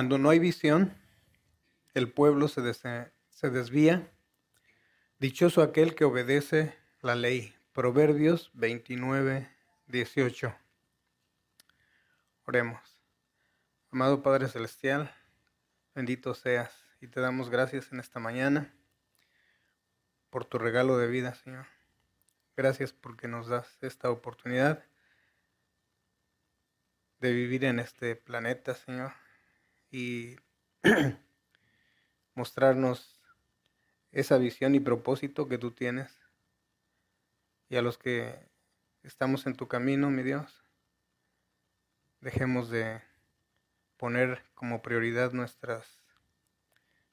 Cuando no hay visión, el pueblo se, se desvía. Dichoso aquel que obedece la ley. Proverbios 29, 18. Oremos. Amado Padre Celestial, bendito seas y te damos gracias en esta mañana por tu regalo de vida, Señor. Gracias porque nos das esta oportunidad de vivir en este planeta, Señor, y mostrarnos esa visión y propósito que tú tienes. Y a los que estamos en tu camino, mi Dios, dejemos de poner como prioridad nuestras,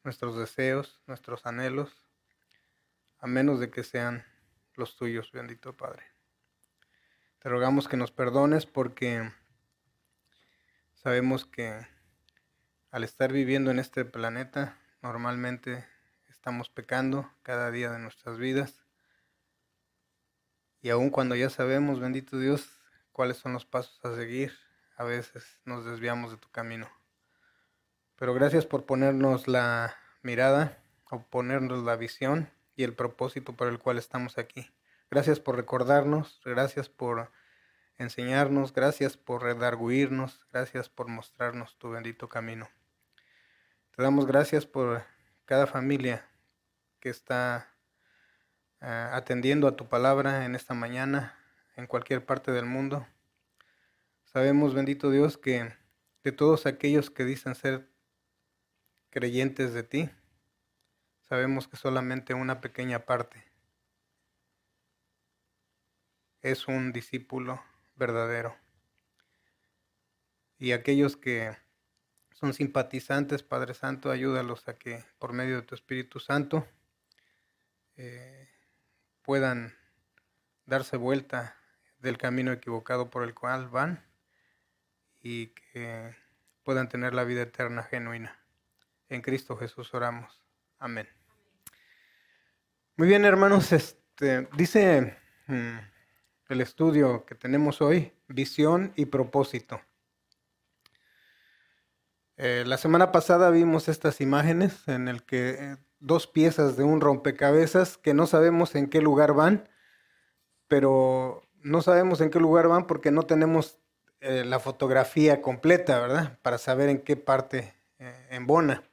nuestros deseos, nuestros anhelos, a menos de que sean los tuyos, bendito Padre. Te rogamos que nos perdones porque sabemos que al estar viviendo en este planeta, normalmente estamos pecando cada día de nuestras vidas. Y aun cuando ya sabemos, bendito Dios, cuáles son los pasos a seguir, a veces nos desviamos de tu camino. Pero gracias por ponernos la mirada o ponernos la visión y el propósito por el cual estamos aquí. Gracias por recordarnos, gracias por enseñarnos, gracias por redarguirnos, gracias por mostrarnos tu bendito camino. Te damos gracias por cada familia que está eh, atendiendo a tu palabra en esta mañana, en cualquier parte del mundo. Sabemos, bendito Dios, que de todos aquellos que dicen ser creyentes de ti, sabemos que solamente una pequeña parte es un discípulo verdadero. Y aquellos que son simpatizantes, Padre Santo, ayúdalos a que por medio de tu Espíritu Santo eh, puedan darse vuelta del camino equivocado por el cual van y que puedan tener la vida eterna genuina. En Cristo Jesús oramos. Amén. Muy bien, hermanos, este, dice mm, el estudio que tenemos hoy, visión y propósito. Eh, la semana pasada vimos estas imágenes en el que eh, dos piezas de un rompecabezas que no sabemos en qué lugar van, pero no sabemos en qué lugar van porque no tenemos eh, la fotografía completa, ¿verdad? Para saber en qué parte embona.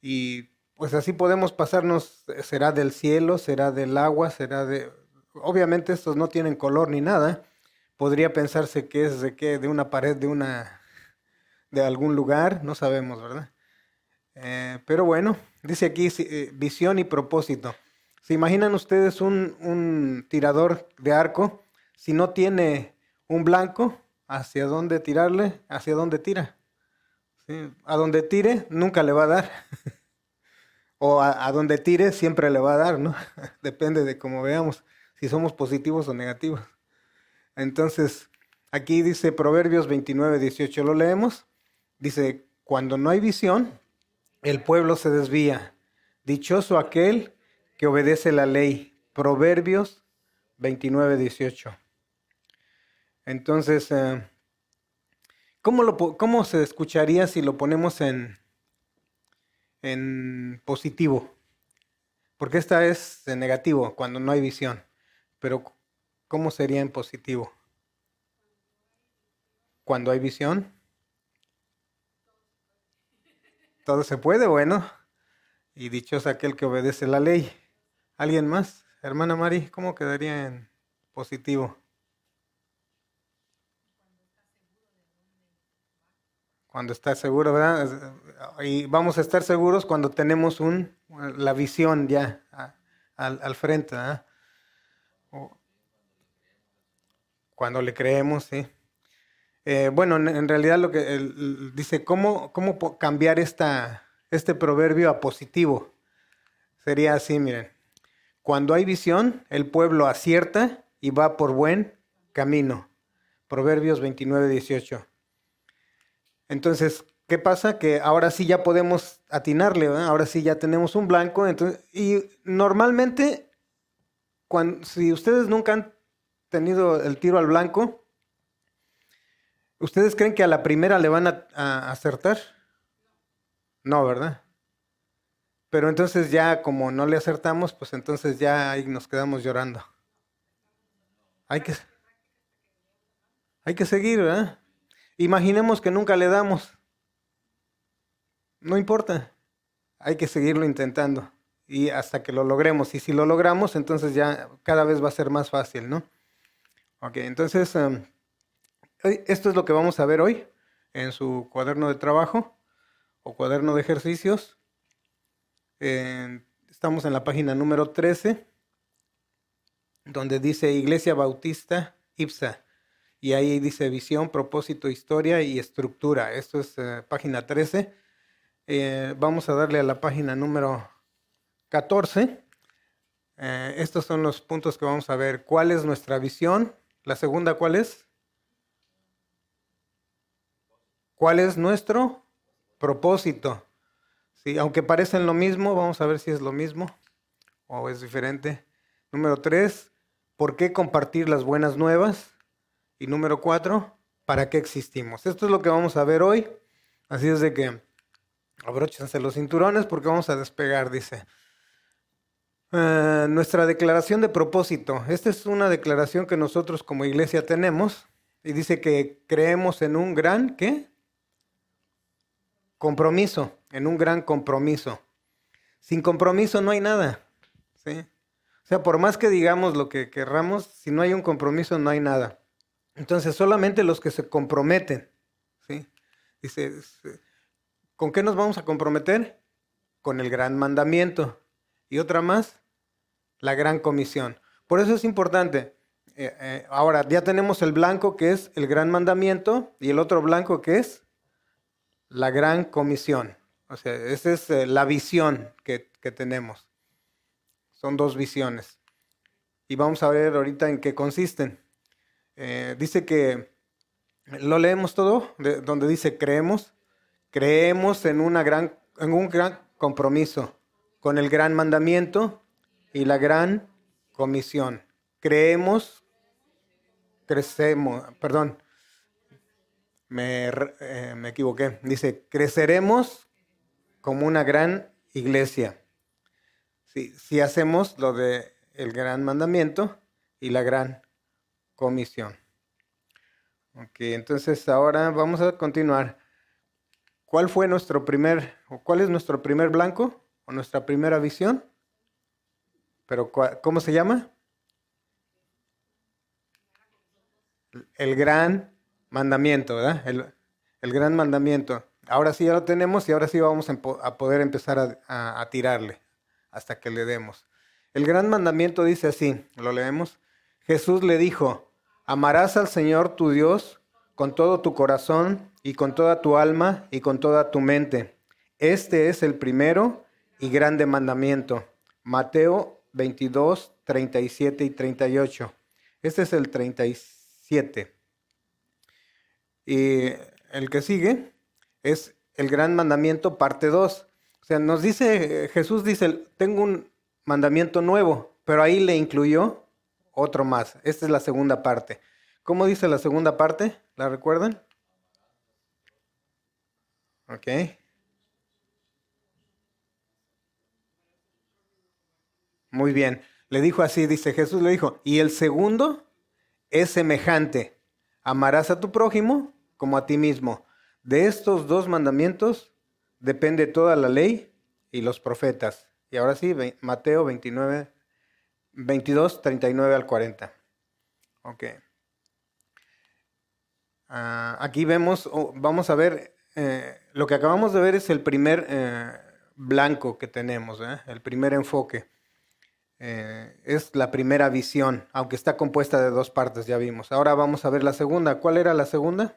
Y pues así podemos pasarnos, será del cielo, será del agua, será de... Obviamente estos no tienen color ni nada. Podría pensarse que es de qué, de una pared, de una, de algún lugar, no sabemos, ¿verdad? pero bueno, dice aquí visión y propósito. ¿Se imaginan ustedes un, un tirador de arco? Si no tiene un blanco, hacia dónde tirarle, hacia dónde tira. A donde tire, nunca le va a dar. o a, donde tire, siempre le va a dar, ¿no? Depende de cómo veamos, si somos positivos o negativos. Entonces, aquí dice Proverbios 29, 18, ¿lo leemos? Dice, cuando no hay visión, el pueblo se desvía. Dichoso aquel que obedece la ley. Proverbios 29, 18. Entonces, eh, ¿cómo, ¿cómo se escucharía si lo ponemos en, en positivo? Porque esta es de negativo, cuando no hay visión. Pero, ¿cómo sería en positivo? Cuando hay visión. Todo se puede, bueno. Y dichoso aquel que obedece la ley. ¿Alguien más? Hermana Mari, ¿cómo quedaría en positivo? cuando estás seguro, ¿verdad? Y vamos a estar seguros cuando tenemos un, la visión ya al, frente, ¿verdad? Cuando le creemos, sí. Eh, bueno, en, realidad lo que dice, ¿cómo, ¿cómo cambiar esta, este proverbio a positivo? Sería así, miren. Cuando hay visión, el pueblo acierta y va por buen camino. Proverbios 29, 18. Entonces, ¿qué pasa? Que ahora sí ya podemos atinarle, ahora sí ya tenemos un blanco. Entonces, y normalmente, cuando, si ustedes nunca han tenido el tiro al blanco, ¿ustedes creen que a la primera le van a, acertar? No, ¿verdad? Pero entonces ya como no le acertamos, pues entonces ya ahí nos quedamos llorando. Hay que, hay que seguir, ¿verdad? Imaginemos que nunca le damos. No importa. Hay que seguirlo intentando y hasta que lo logremos. Y si lo logramos, entonces ya cada vez va a ser más fácil, ¿no? Ok, entonces em, esto es lo que vamos a ver hoy en su cuaderno de trabajo o cuaderno de ejercicios. estamos en la página número 13, donde dice Iglesia Bautista IPSA. Y ahí dice visión, propósito, historia y estructura. Esto es eh, página 13. Eh, vamos a darle a la página número 14. Eh, estos son los puntos que vamos a ver. ¿Cuál es nuestra visión? La segunda, ¿cuál es? ¿Cuál es nuestro propósito? Sí, aunque parecen lo mismo, vamos a ver si es lo mismo o es diferente. Número tres, ¿por qué compartir las buenas nuevas? Y número cuatro, ¿para qué existimos? Esto es lo que vamos a ver hoy. Así es de que abróchense los cinturones porque vamos a despegar, dice. Eh, nuestra declaración de propósito. Esta es una declaración que nosotros como iglesia tenemos y dice que creemos en un gran, ¿qué? Compromiso, en un gran compromiso. Sin compromiso no hay nada. ¿sí? O sea, por más que digamos lo que querramos, si no hay un compromiso no hay nada. Entonces, solamente los que se comprometen, ¿sí? Dice, ¿con qué nos vamos a comprometer? Con el gran mandamiento. Y otra más, la gran comisión. Por eso es importante. Eh, eh, ahora, ya tenemos el blanco que es el gran mandamiento y el otro blanco que es la gran comisión. O sea, esa es eh, la visión que, tenemos. Son dos visiones. Y vamos a ver ahorita en qué consisten. dice que, lo leemos todo, donde dice creemos. Creemos en, una gran, en un gran compromiso con el gran mandamiento y la gran comisión. Creemos, crecemos, perdón, me, eh, me equivoqué. Dice, creceremos como una gran iglesia. Si, si hacemos lo de el gran mandamiento y la gran comisión. Ok, entonces ahora vamos a continuar. ¿Cuál fue nuestro primer, o cuál es nuestro primer blanco o nuestra primera visión? Pero ¿cómo se llama? El gran mandamiento, ¿verdad? El, gran mandamiento. Ahora sí ya lo tenemos y ahora sí vamos a poder empezar a, tirarle hasta que le demos. El gran mandamiento dice así, lo leemos. Jesús le dijo, amarás al Señor tu Dios con todo tu corazón y con toda tu alma y con toda tu mente. Este es el primero y grande mandamiento. Mateo 22, 37 y 38. Este es el 37. Y el que sigue es el gran mandamiento, parte 2. O sea, nos dice, Jesús dice, tengo un mandamiento nuevo, pero ahí le incluyó otro más. Esta es la segunda parte. ¿Cómo dice la segunda parte? ¿La recuerdan? Ok. Muy bien. Le dijo así, dice Jesús, le dijo, y el segundo es semejante. Amarás a tu prójimo como a ti mismo. De estos dos mandamientos depende toda la ley y los profetas. Y ahora sí, Mateo 29, 22, 39 al 40. Ok. Ah, aquí vemos, vamos a ver, eh, lo que acabamos de ver es el primer eh, blanco que tenemos, ¿eh? el primer enfoque. Es la primera visión, aunque está compuesta de dos partes, ya vimos. Ahora vamos a ver la segunda. ¿Cuál era la segunda?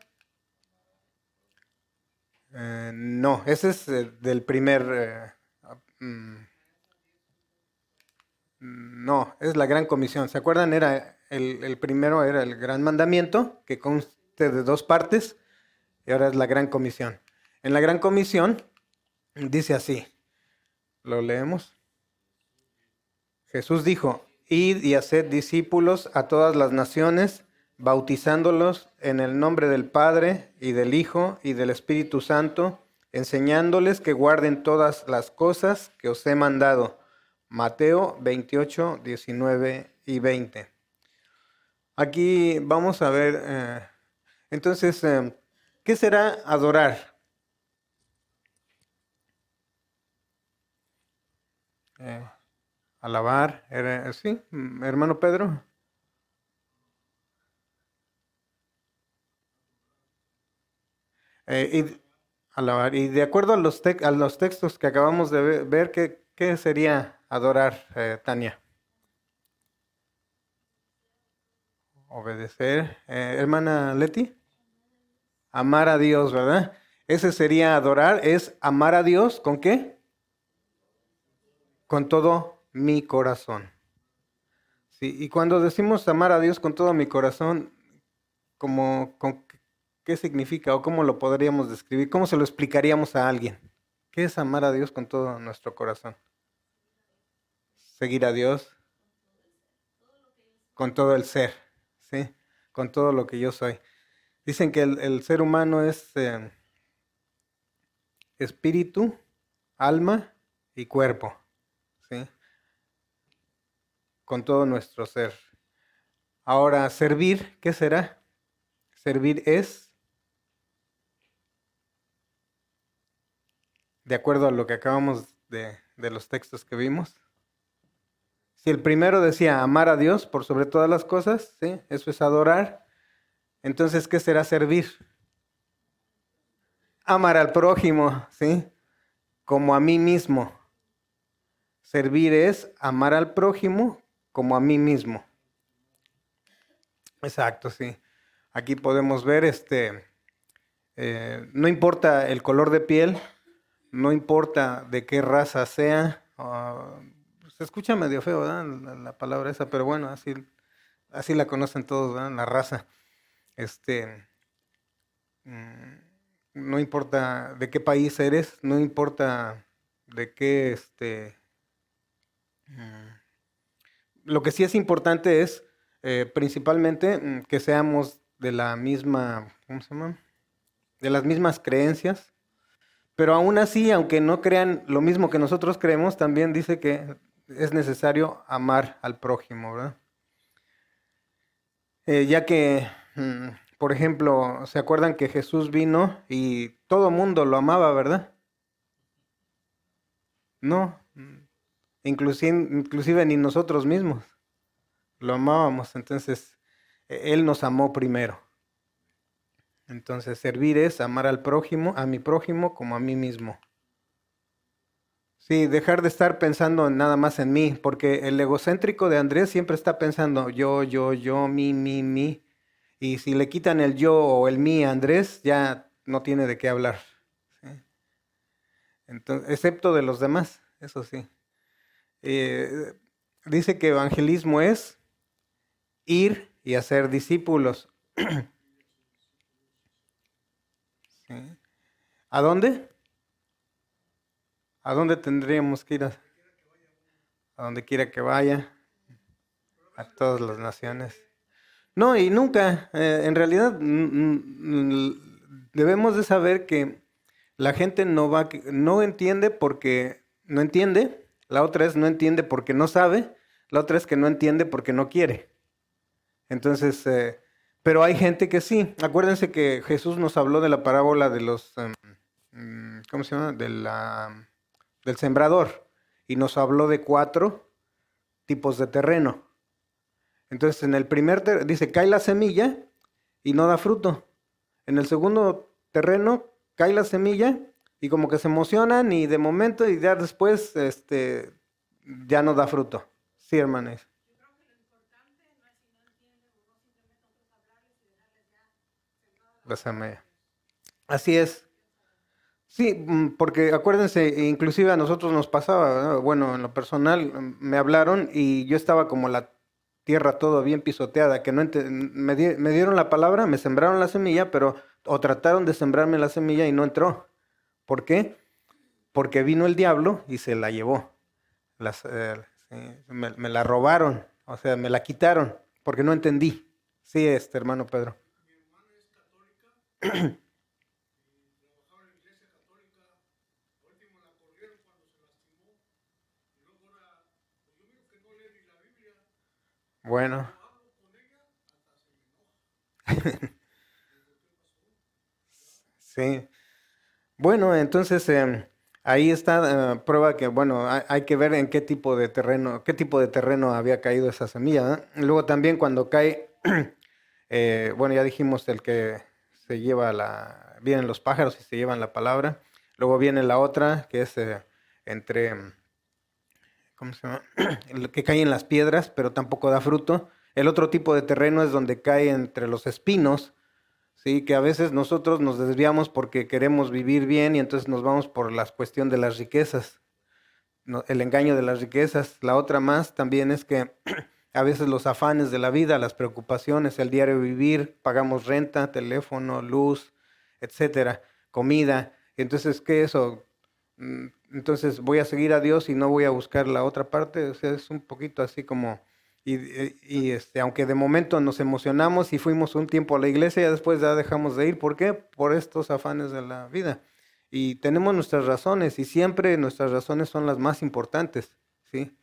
Eh, no, ese es eh, del primer... Mm, no, es la gran comisión. ¿Se acuerdan? Era el, el, primero era el gran mandamiento, que conste de dos partes, y ahora es la gran comisión. En la gran comisión dice así, lo leemos. Jesús dijo, id y haced discípulos a todas las naciones, bautizándolos en el nombre del Padre y del Hijo y del Espíritu Santo, enseñándoles que guarden todas las cosas que os he mandado. Mateo 28, 19 y 20. Aquí vamos a ver, eh, entonces, eh, ¿qué será adorar? Eh, alabar, ¿sí? Hermano Pedro. Alabar. Y de acuerdo a los, textos que acabamos de ver, ¿qué, sería adorar, Tania? Obedecer. Eh, hermana Leti. Amar a Dios, ¿verdad? Ese sería adorar, es amar a Dios con qué? Con todo mi corazón. Sí, y cuando decimos amar a Dios con todo mi corazón, como, con, ¿qué significa o cómo lo podríamos describir? ¿Cómo se lo explicaríamos a alguien? ¿Qué es amar a Dios con todo nuestro corazón? Seguir a Dios con todo el ser con todo lo que yo soy. Dicen que el, ser humano es eh, espíritu, alma y cuerpo, ¿sí? con todo nuestro ser. Ahora, servir, ¿qué será? Servir es, de acuerdo a lo que acabamos de, de los textos que vimos, si el primero decía amar a Dios por sobre todas las cosas, ¿sí? Eso es adorar. Entonces, ¿qué será servir? Amar al prójimo, ¿sí? Como a mí mismo. Servir es amar al prójimo como a mí mismo. Exacto, sí. Aquí podemos ver, este, eh, no importa el color de piel, no importa de qué raza sea, ah, se escucha medio feo. La, palabra esa, pero bueno, así, así la conocen todos. La raza. Este, mm, no importa de qué país eres, no importa de qué, este, mm, lo que sí es importante es eh, principalmente mm, que seamos de la misma, ¿cómo se llama? De las mismas creencias. Pero aún así, aunque no crean lo mismo que nosotros creemos, también dice que es necesario amar al prójimo, ¿verdad? Eh, ya que, mm, por ejemplo, ¿se acuerdan que Jesús vino y todo mundo lo amaba, verdad? No, inclusive, inclusive ni nosotros mismos lo amábamos, entonces e, Él nos amó primero. Entonces servir es amar al prójimo, a mi prójimo como a mí mismo. Sí, dejar de estar pensando nada más en mí, porque el egocéntrico de Andrés siempre está pensando yo, yo, yo, mi, mi, mi. Y si le quitan el yo o el mí a Andrés, ya no tiene de qué hablar. Excepto de los demás, eso sí. Eh, dice que evangelismo es ir y hacer discípulos. ¿A dónde? ¿A dónde tendríamos que ir? A, donde quiera que vaya, a todas las naciones. No, y nunca, eh, en realidad debemos de saber que la gente no va, no entiende porque no entiende, la otra es no entiende porque no sabe, la otra es que no entiende porque no quiere. Entonces, eh, pero hay gente que sí. Acuérdense que Jesús nos habló de la parábola de los, em, mm, ¿cómo se llama? De la del sembrador y nos habló de cuatro tipos de terreno. Entonces, en el primer dice, cae la semilla y no da fruto. En el segundo terreno cae la semilla y como que se emocionan y de momento y ya después este, ya no da fruto. Sí, hermanos. Así es. Sí, mm, porque acuérdense, inclusive a nosotros nos pasaba, bueno, en lo personal mm, me hablaron y yo estaba como la tierra todo bien pisoteada, que no me, me, dieron la palabra, me sembraron la semilla, pero o trataron de sembrarme la semilla y no entró. ¿Por qué? Porque vino el diablo y se la llevó. Las, eh, me, me, la robaron, o sea, me la quitaron, porque no entendí. Sí, este hermano Pedro. Bueno. sí. Bueno, entonces em, ahí está eh, prueba que, bueno, hay, que ver en qué tipo de terreno, qué tipo de terreno había caído esa semilla. ¿eh? Luego también cuando cae, eh, bueno, ya dijimos el que se lleva la, vienen los pájaros y se llevan la palabra. Luego viene la otra, que es eh, entre ¿cómo se llama? Que cae en las piedras, pero tampoco da fruto. El otro tipo de terreno es donde cae entre los espinos, ¿sí? que a veces nosotros nos desviamos porque queremos vivir bien y entonces nos vamos por la cuestión de las riquezas, el engaño de las riquezas. La otra más también es que a veces los afanes de la vida, las preocupaciones, el diario vivir, pagamos renta, teléfono, luz, etcétera, comida. Entonces, ¿qué eso? Mm, entonces voy a seguir a Dios y no voy a buscar la otra parte. O sea, es un poquito así como, y, este, aunque de momento nos emocionamos y fuimos un tiempo a la iglesia, ya después ya dejamos de ir. ¿Por qué? Por estos afanes de la vida. Y tenemos nuestras razones y siempre nuestras razones son las más importantes, ¿sí?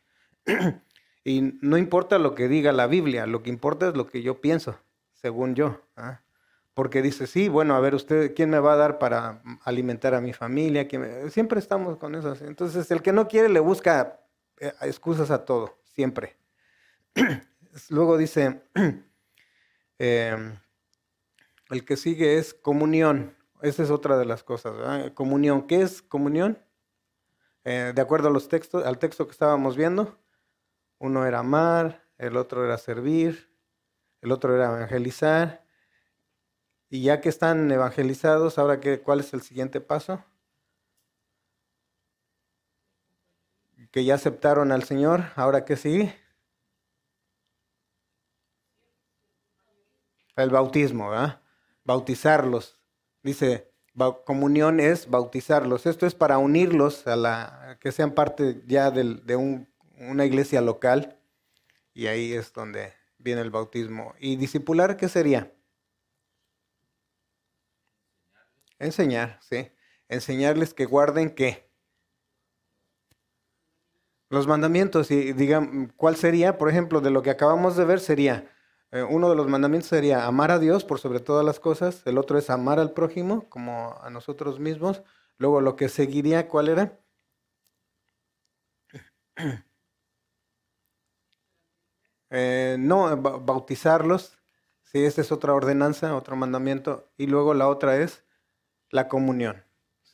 y no importa lo que diga la Biblia, lo que importa es lo que yo pienso, según yo. ¿ah? porque dice, sí, bueno, a ver, usted, ¿quién me va a dar para alimentar a mi familia? Siempre estamos con eso. Entonces, el que no quiere le busca eh, excusas a todo, siempre. Luego dice, em, el que sigue es comunión. Esa es otra de las cosas. Comunión. ¿Qué es comunión? Eh, de acuerdo a los textos, al texto que estábamos viendo, uno era amar, el otro era servir, el otro era evangelizar y ya que están evangelizados, ahora qué, ¿cuál es el siguiente paso? Que ya aceptaron al Señor, ahora qué sigue? El bautismo, ¿verdad? Bautizarlos. Dice, comunión es bautizarlos. Esto es para unirlos a la que sean parte ya de, una iglesia local. Y ahí es donde viene el bautismo. ¿Y discipular qué sería? Enseñar, sí. Enseñarles que guarden qué. Los mandamientos, y digan, ¿cuál sería? Por ejemplo, de lo que acabamos de ver sería, eh, uno de los mandamientos sería amar a Dios por sobre todas las cosas, el otro es amar al prójimo como a nosotros mismos. Luego lo que seguiría, ¿cuál era? Eh, no, bautizarlos. Sí, esta es otra ordenanza, otro mandamiento. Y luego la otra es la comunión,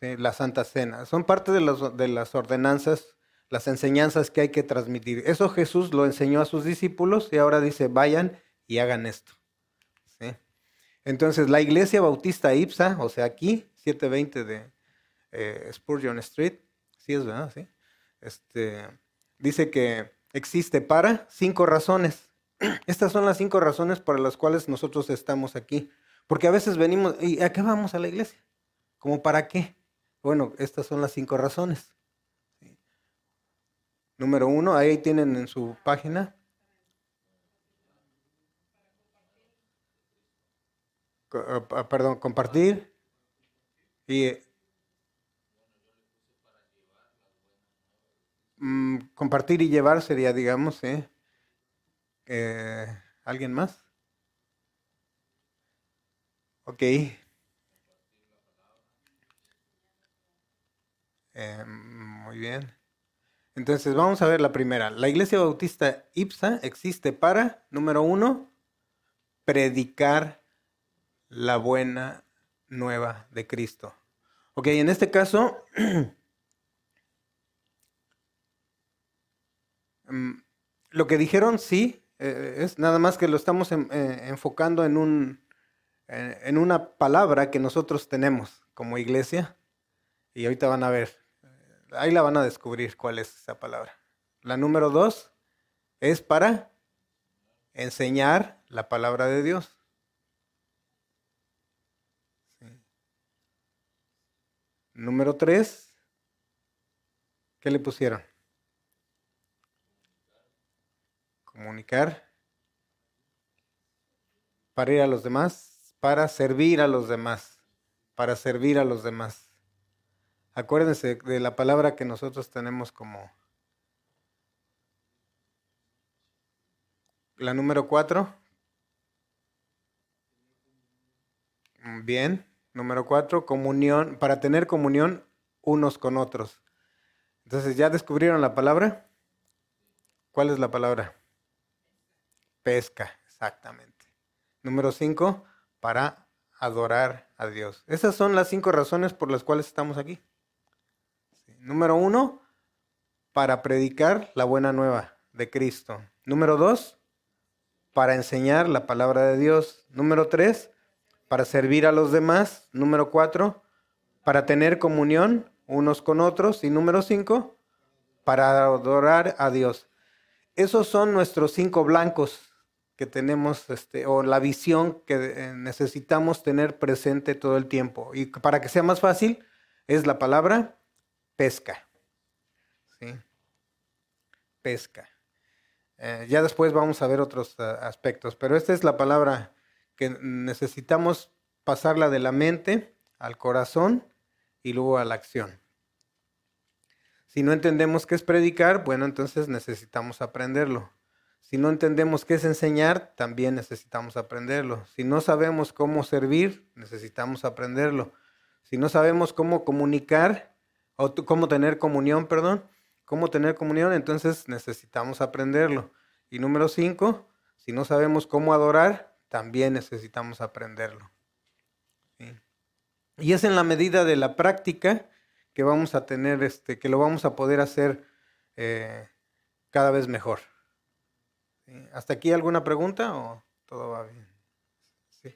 la Santa Cena. Son parte de, las ordenanzas, las enseñanzas que hay que transmitir. Eso Jesús lo enseñó a sus discípulos y ahora dice, vayan y hagan esto. Entonces, la iglesia bautista IPSA, o sea, aquí, 720 de eh, Spurgeon Street, sí es verdad, este, dice que existe para cinco razones. Estas son las cinco razones para las cuales nosotros estamos aquí. Porque a veces venimos, ¿y a qué vamos a la iglesia? ¿Cómo para qué? Bueno, estas son las cinco razones. Número uno, ahí tienen en su página. Ah, ah, perdón, compartir. Y mm, compartir y llevar sería, digamos, ¿eh? ¿alguien más? Ok. Eh, muy bien. Entonces, vamos a ver la primera. La Iglesia Bautista IPSA existe para, número uno, predicar la buena nueva de Cristo. Ok, en este caso, mm, lo que dijeron sí, eh, es nada más que lo estamos eh, enfocando en, un, en una palabra que nosotros tenemos como iglesia. Y ahorita van a ver ahí la van a descubrir cuál es esa palabra. La número dos es para enseñar la palabra de Dios. Número tres, ¿qué le pusieron? Comunicar. Para ir a los demás, para servir a los demás, para servir a los demás. Acuérdense de la palabra que nosotros tenemos como La número cuatro. Bien. Número cuatro, comunión, para tener comunión unos con otros. Entonces, ¿ya descubrieron la palabra? ¿Cuál es la palabra? Pesca, exactamente. Número cinco, para adorar a Dios. Esas son las cinco razones por las cuales estamos aquí. Número uno, para predicar la buena nueva de Cristo. Número dos, para enseñar la palabra de Dios. Número tres, para servir a los demás. Número cuatro, para tener comunión unos con otros. Y número cinco, para adorar a Dios. Esos son nuestros cinco blancos que tenemos, este, o la visión que eh, necesitamos tener presente todo el tiempo. Y para que sea más fácil, es la palabra pesca. ¿Sí? Pesca. Eh, ya después vamos a ver otros eh, aspectos, pero esta es la palabra que necesitamos pasarla de la mente al corazón y luego a la acción. Si no entendemos qué es predicar, bueno, entonces necesitamos aprenderlo. Si no entendemos qué es enseñar, también necesitamos aprenderlo. Si no sabemos cómo servir, necesitamos aprenderlo. Si no sabemos cómo comunicar, o cómo tener comunión, perdón, cómo tener comunión, entonces necesitamos aprenderlo. Y número cinco, si no sabemos cómo adorar, también necesitamos aprenderlo. Y es en la medida de la práctica que vamos a tener, este, que lo vamos a poder hacer eh, cada vez mejor. ¿Hasta aquí alguna pregunta o todo va bien? Sí.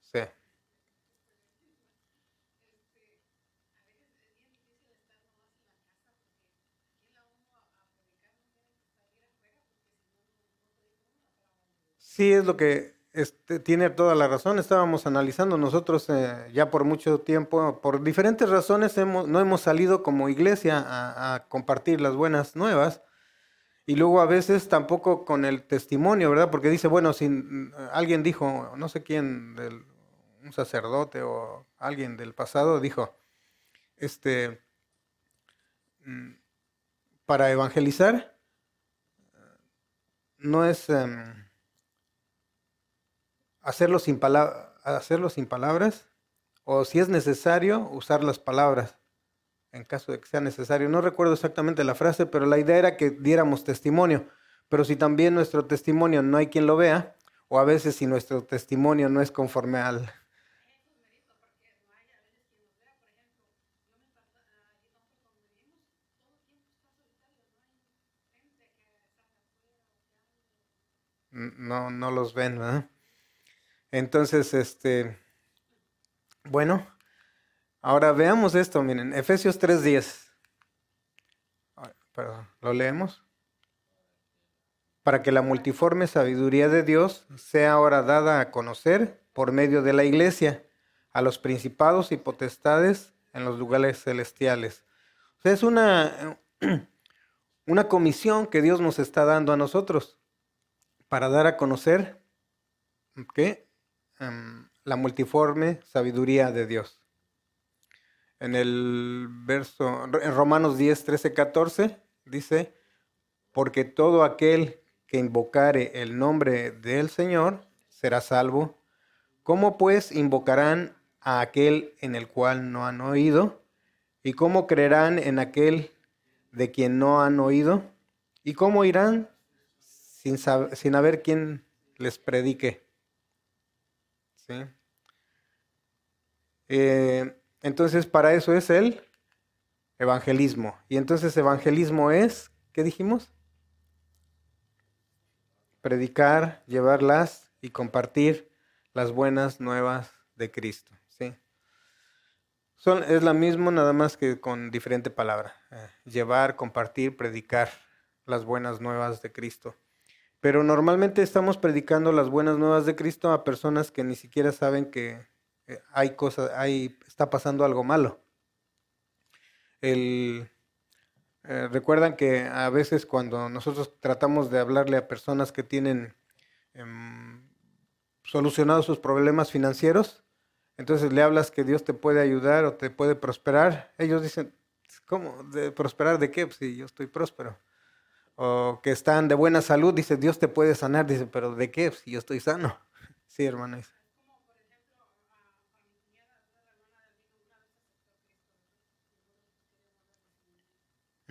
Sí. Sí, es lo que este, tiene toda la razón. Estábamos analizando nosotros eh, ya por mucho tiempo, por diferentes razones hemos, no hemos salido como iglesia a, compartir las buenas nuevas. Y luego a veces tampoco con el testimonio, ¿verdad? Porque dice, bueno, si mm, alguien dijo, no sé quién, un sacerdote o alguien del pasado dijo, este, mm, para evangelizar no es... Em, hacerlo sin, hacerlo sin palabras o si es necesario usar las palabras en caso de que sea necesario. No recuerdo exactamente la frase, pero la idea era que diéramos testimonio. Pero si también nuestro testimonio no hay quien lo vea, o a veces si nuestro testimonio no es conforme al... No, no los ven, ¿verdad? Entonces, este, bueno, ahora veamos esto, miren, Efesios 3.10. Perdón, ¿lo leemos? Para que la multiforme sabiduría de Dios sea ahora dada a conocer por medio de la iglesia a los principados y potestades en los lugares celestiales. O sea, es una, una comisión que Dios nos está dando a nosotros para dar a conocer ¿qué? Em, la multiforme sabiduría de Dios. En el verso, en Romanos 10, 13, 14, dice, porque todo aquel que invocare el nombre del Señor será salvo. ¿Cómo pues invocarán a aquel en el cual no han oído? ¿Y cómo creerán en aquel de quien no han oído? ¿Y cómo irán sin, sin haber quien les predique? Eh, entonces, para eso es el evangelismo. Y entonces, evangelismo es, ¿qué dijimos? Predicar, llevarlas y compartir las buenas nuevas de Cristo. ¿sí? Son, es la misma, nada más que con diferente palabra. Eh, llevar, compartir, predicar las buenas nuevas de Cristo. Pero normalmente estamos predicando las buenas nuevas de Cristo a personas que ni siquiera saben que hay cosas, hay, está pasando algo malo. El, eh, recuerdan que a veces cuando nosotros tratamos de hablarle a personas que tienen em, solucionados sus problemas financieros, entonces le hablas que Dios te puede ayudar o te puede prosperar, ellos dicen, ¿cómo? ¿De prosperar de qué? Pues si yo estoy próspero o que están de buena salud, dice, Dios te puede sanar, dice, pero ¿de qué? Si yo estoy sano. Sí,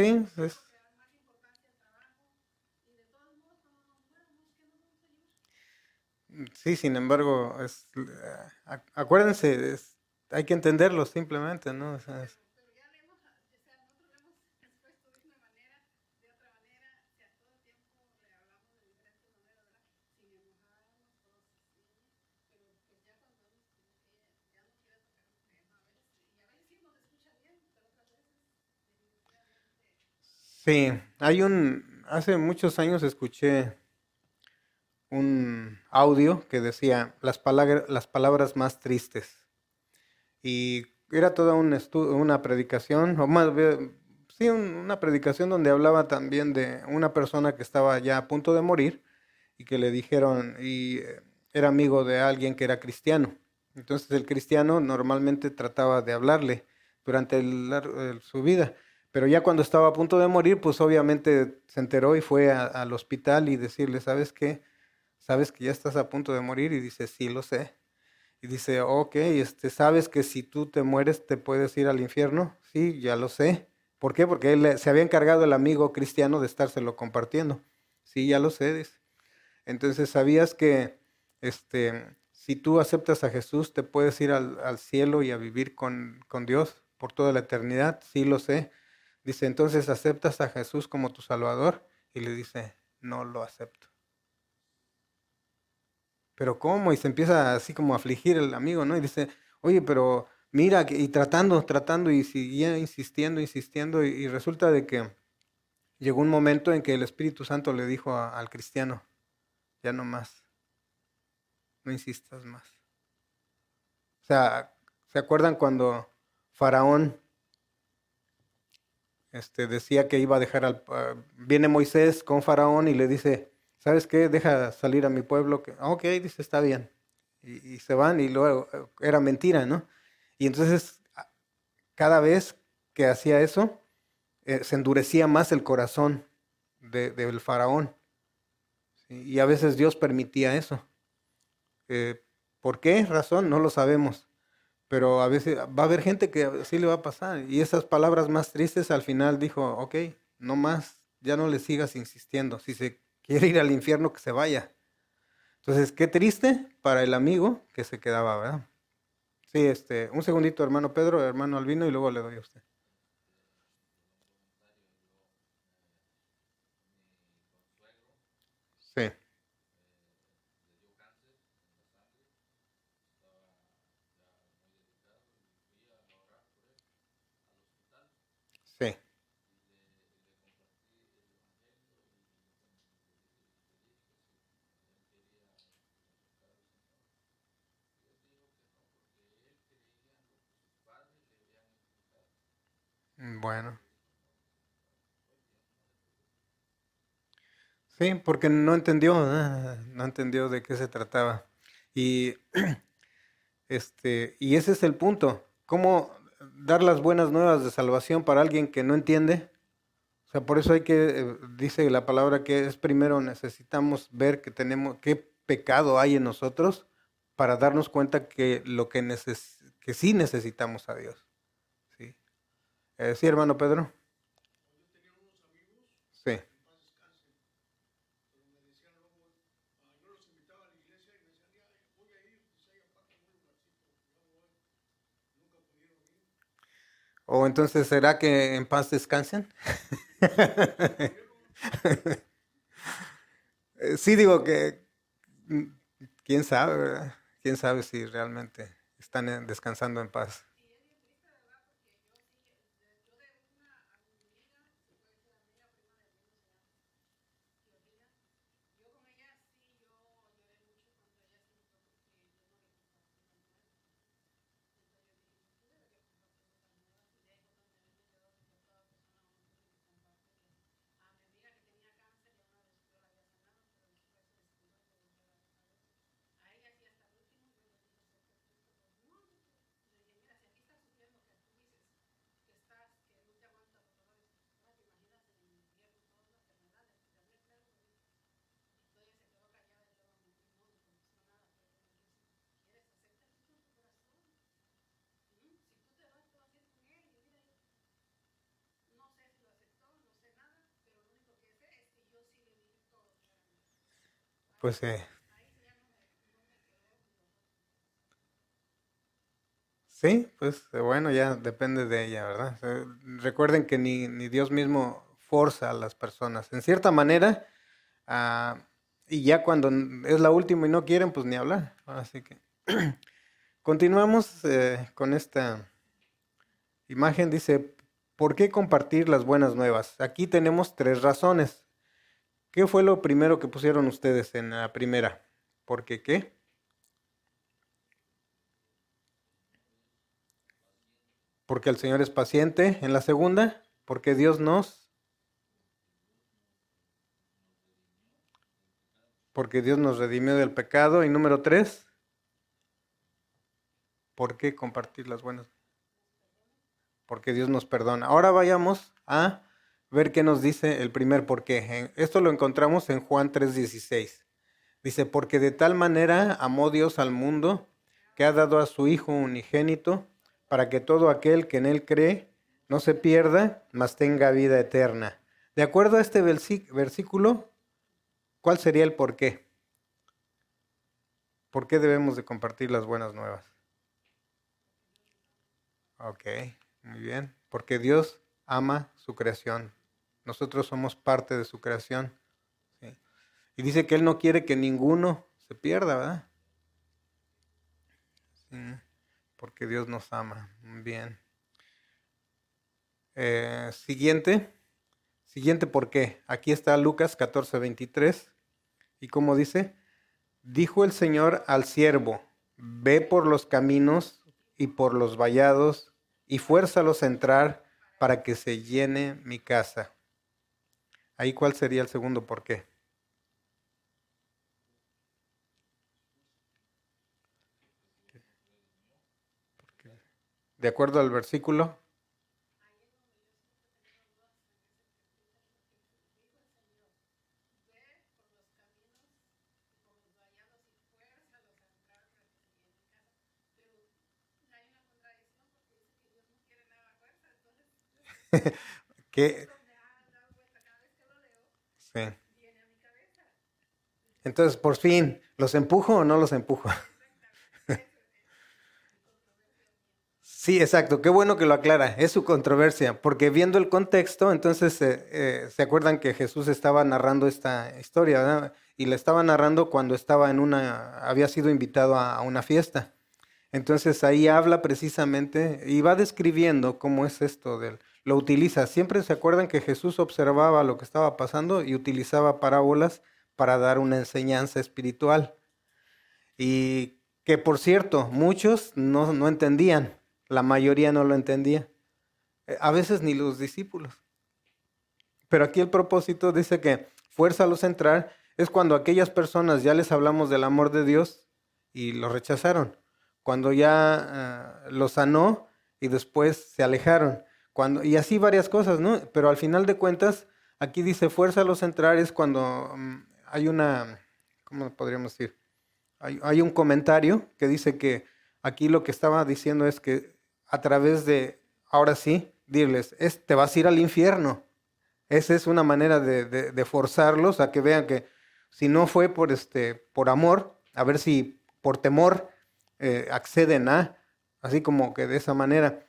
Sí, Sí, sin embargo, es, eh, acuérdense, hay que entenderlo simplemente, ¿no? Sí, hay un, hace muchos años escuché un audio que decía las, palabras, las palabras más tristes. Y era toda un una predicación, o más bien, sí, una predicación donde hablaba también de una persona que estaba ya a punto de morir y que le dijeron, y eh, era amigo de alguien que era cristiano. Entonces el cristiano normalmente trataba de hablarle durante su vida. Pero ya cuando estaba a punto de morir, pues obviamente se enteró y fue al hospital y decirle, ¿sabes qué? ¿Sabes que ya estás a punto de morir? Y dice, sí, lo sé. Y dice, ok, este, ¿sabes que si tú te mueres te puedes ir al infierno? Sí, ya lo sé. ¿Por qué? Porque él se había encargado el amigo cristiano de estárselo compartiendo. Sí, ya lo sé. Entonces, ¿sabías que este, si tú aceptas a Jesús te puedes ir al, al cielo y a vivir con, con Dios por toda la eternidad? Sí, lo sé. Dice, entonces aceptas a Jesús como tu Salvador y le dice, no lo acepto. Pero ¿cómo? Y se empieza así como a afligir el amigo, ¿no? Y dice, oye, pero mira, y tratando, tratando y seguía insistiendo, insistiendo, y, resulta de que llegó un momento en que el Espíritu Santo le dijo al cristiano, ya no más, no insistas más. O sea, ¿se acuerdan cuando Faraón este, decía que iba a dejar al... Ah, viene Moisés con Faraón y le dice, ¿sabes qué? Deja salir a mi pueblo. Que, ok, dice, está bien. Y, se van y luego eh, era mentira, ¿no? Y entonces cada vez que hacía eso, eh, se endurecía más el corazón del faraón. Y a veces Dios permitía eso. Eh, ¿Por qué razón? No lo sabemos pero a veces va a haber gente que así le va a pasar. Y esas palabras más tristes al final dijo, ok, no más, ya no le sigas insistiendo. Si se quiere ir al infierno, que se vaya. Entonces, qué triste para el amigo que se quedaba, ¿verdad? Sí, este, un segundito, hermano Pedro, hermano Albino, y luego le doy a usted. Sí. Bueno. Sí, porque no entendió, no entendió de qué se trataba. Y este, y ese es el punto. ¿Cómo dar las buenas nuevas de salvación para alguien que no entiende? O sea, por eso hay que, eh, dice la palabra que es primero necesitamos ver que tenemos, qué pecado hay en nosotros para darnos cuenta que lo que, neces que sí necesitamos a Dios. Eh, sí, hermano Pedro. Sí. ¿O entonces será que en paz descansen? sí digo que, mm, quién sabe, ¿verdad? ¿Quién sabe si realmente están descansando en paz? Pues eh, sí, pues eh, bueno, ya depende de ella, ¿verdad? Eh, recuerden que ni, ni, Dios mismo forza a las personas. En cierta manera, ah, y ya cuando es la última y no quieren, pues ni hablar. Así que continuamos con esta imagen. Dice, ¿por qué compartir las buenas nuevas? Aquí tenemos tres razones. ¿Qué fue lo primero que pusieron ustedes en la primera? ¿Por qué qué? Porque el Señor es paciente. En la segunda, porque Dios nos... Porque Dios nos redimió del pecado. Y número tres, ¿por qué compartir las buenas? Porque Dios nos perdona. Ahora vayamos a ver qué nos dice el primer porqué. Esto lo encontramos en Juan 3:16. Dice, porque de tal manera amó Dios al mundo que ha dado a su Hijo unigénito para que todo aquel que en él cree no se pierda, mas tenga vida eterna. De acuerdo a este versículo, ¿cuál sería el porqué? ¿Por qué debemos de compartir las buenas nuevas? Ok, muy bien. Porque Dios ama su creación. Nosotros somos parte de su creación. Y dice que Él no quiere que ninguno se pierda, ¿verdad? porque Dios nos ama. Bien. Eh, siguiente. Siguiente, ¿por qué? Aquí está Lucas 14, 23. ¿Y cómo dice? Dijo el Señor al siervo, ve por los caminos y por los vallados y fuérzalos a entrar para que se llene mi casa. Ahí cuál sería el segundo por qué. De acuerdo al versículo. que Entonces, por fin, ¿los empujo o no los empujo? sí, exacto. Qué bueno que lo aclara. Es su controversia, porque viendo el contexto, entonces eh, eh, se acuerdan que Jesús estaba narrando esta historia, ¿verdad? Y la estaba narrando cuando estaba en una, había sido invitado a una fiesta. Entonces ahí habla precisamente y va describiendo cómo es esto del, lo utiliza. Siempre se acuerdan que Jesús observaba lo que estaba pasando y utilizaba parábolas para dar una enseñanza espiritual. Y que por cierto, muchos no, no entendían, la mayoría no lo entendía, eh, a veces ni los discípulos. Pero aquí el propósito dice que fuerza a entrar es cuando aquellas personas ya les hablamos del amor de Dios y lo rechazaron. Cuando ya uh, lo sanó y después se alejaron y así varias cosas, ¿no? Pero al final de cuentas, aquí dice fuerza a los entrar es cuando mm, hay una, ¿cómo podríamos decir? Hay, un comentario que dice que aquí lo que estaba diciendo es que a través de, ahora sí, dirles, es, te vas a ir al infierno. Esa es una manera de, forzarlos a que vean que si no fue por, este, por amor, a ver si por temor eh, acceden a, así como que de esa manera.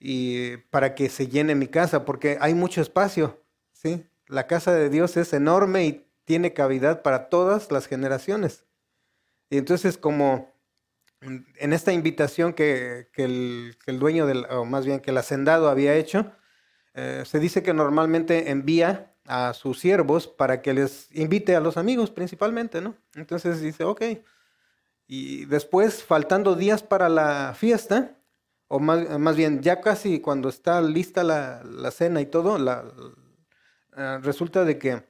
Y para que se llene mi casa, porque hay mucho espacio, ¿sí? La casa de Dios es enorme y tiene cavidad para todas las generaciones. Y entonces como en esta invitación que, el, dueño, o más bien que el hacendado había hecho, eh, se dice que normalmente envía a sus siervos para que les invite a los amigos principalmente, ¿no? Entonces dice, ok. Y después, faltando días para la fiesta, o más, bien ya casi cuando está lista la, cena y todo, la, eh, resulta de que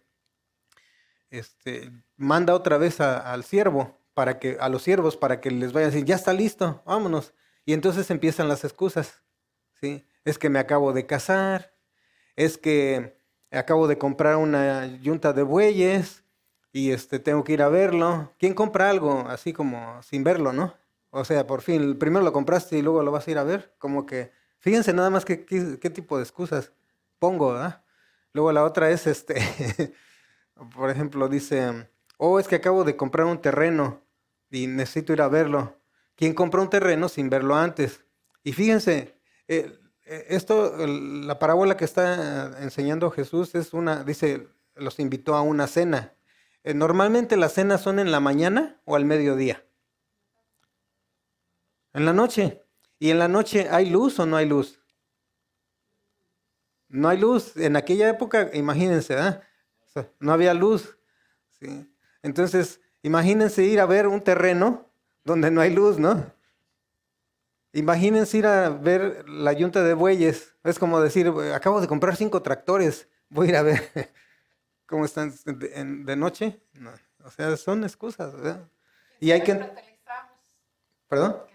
este, manda otra vez al siervo para que a los siervos para que les vaya a decir ya está listo vámonos y entonces empiezan las excusas sí es que me acabo de casar es que acabo de comprar una yunta de bueyes y este tengo que ir a verlo. Quién compra algo así como sin verlo no o sea por fin primero lo compraste y luego lo vas a ir a ver como que fíjense nada más qué, qué, tipo de excusas pongo ¿verdad? luego la otra es este por ejemplo dice oh, es que acabo de comprar un terreno y necesito ir a verlo. ¿Quién compró un terreno sin verlo antes? Y fíjense, eh, eh, esto, la parábola que está enseñando Jesús es una, dice, los invitó a una cena. Eh, normalmente las cenas son en la mañana o al mediodía. En la noche. ¿Y en la noche hay luz o no hay luz? No hay luz. En aquella época, imagínense, no había luz. ¿sí? Entonces, imagínense ir a ver un terreno donde no hay luz, ¿no? Imagínense ir a ver la yunta de bueyes. Es como decir, acabo de comprar cinco tractores, voy a ir a ver cómo están de, noche. O sea, son excusas, ¿verdad? Y hay que... ¿Perdón?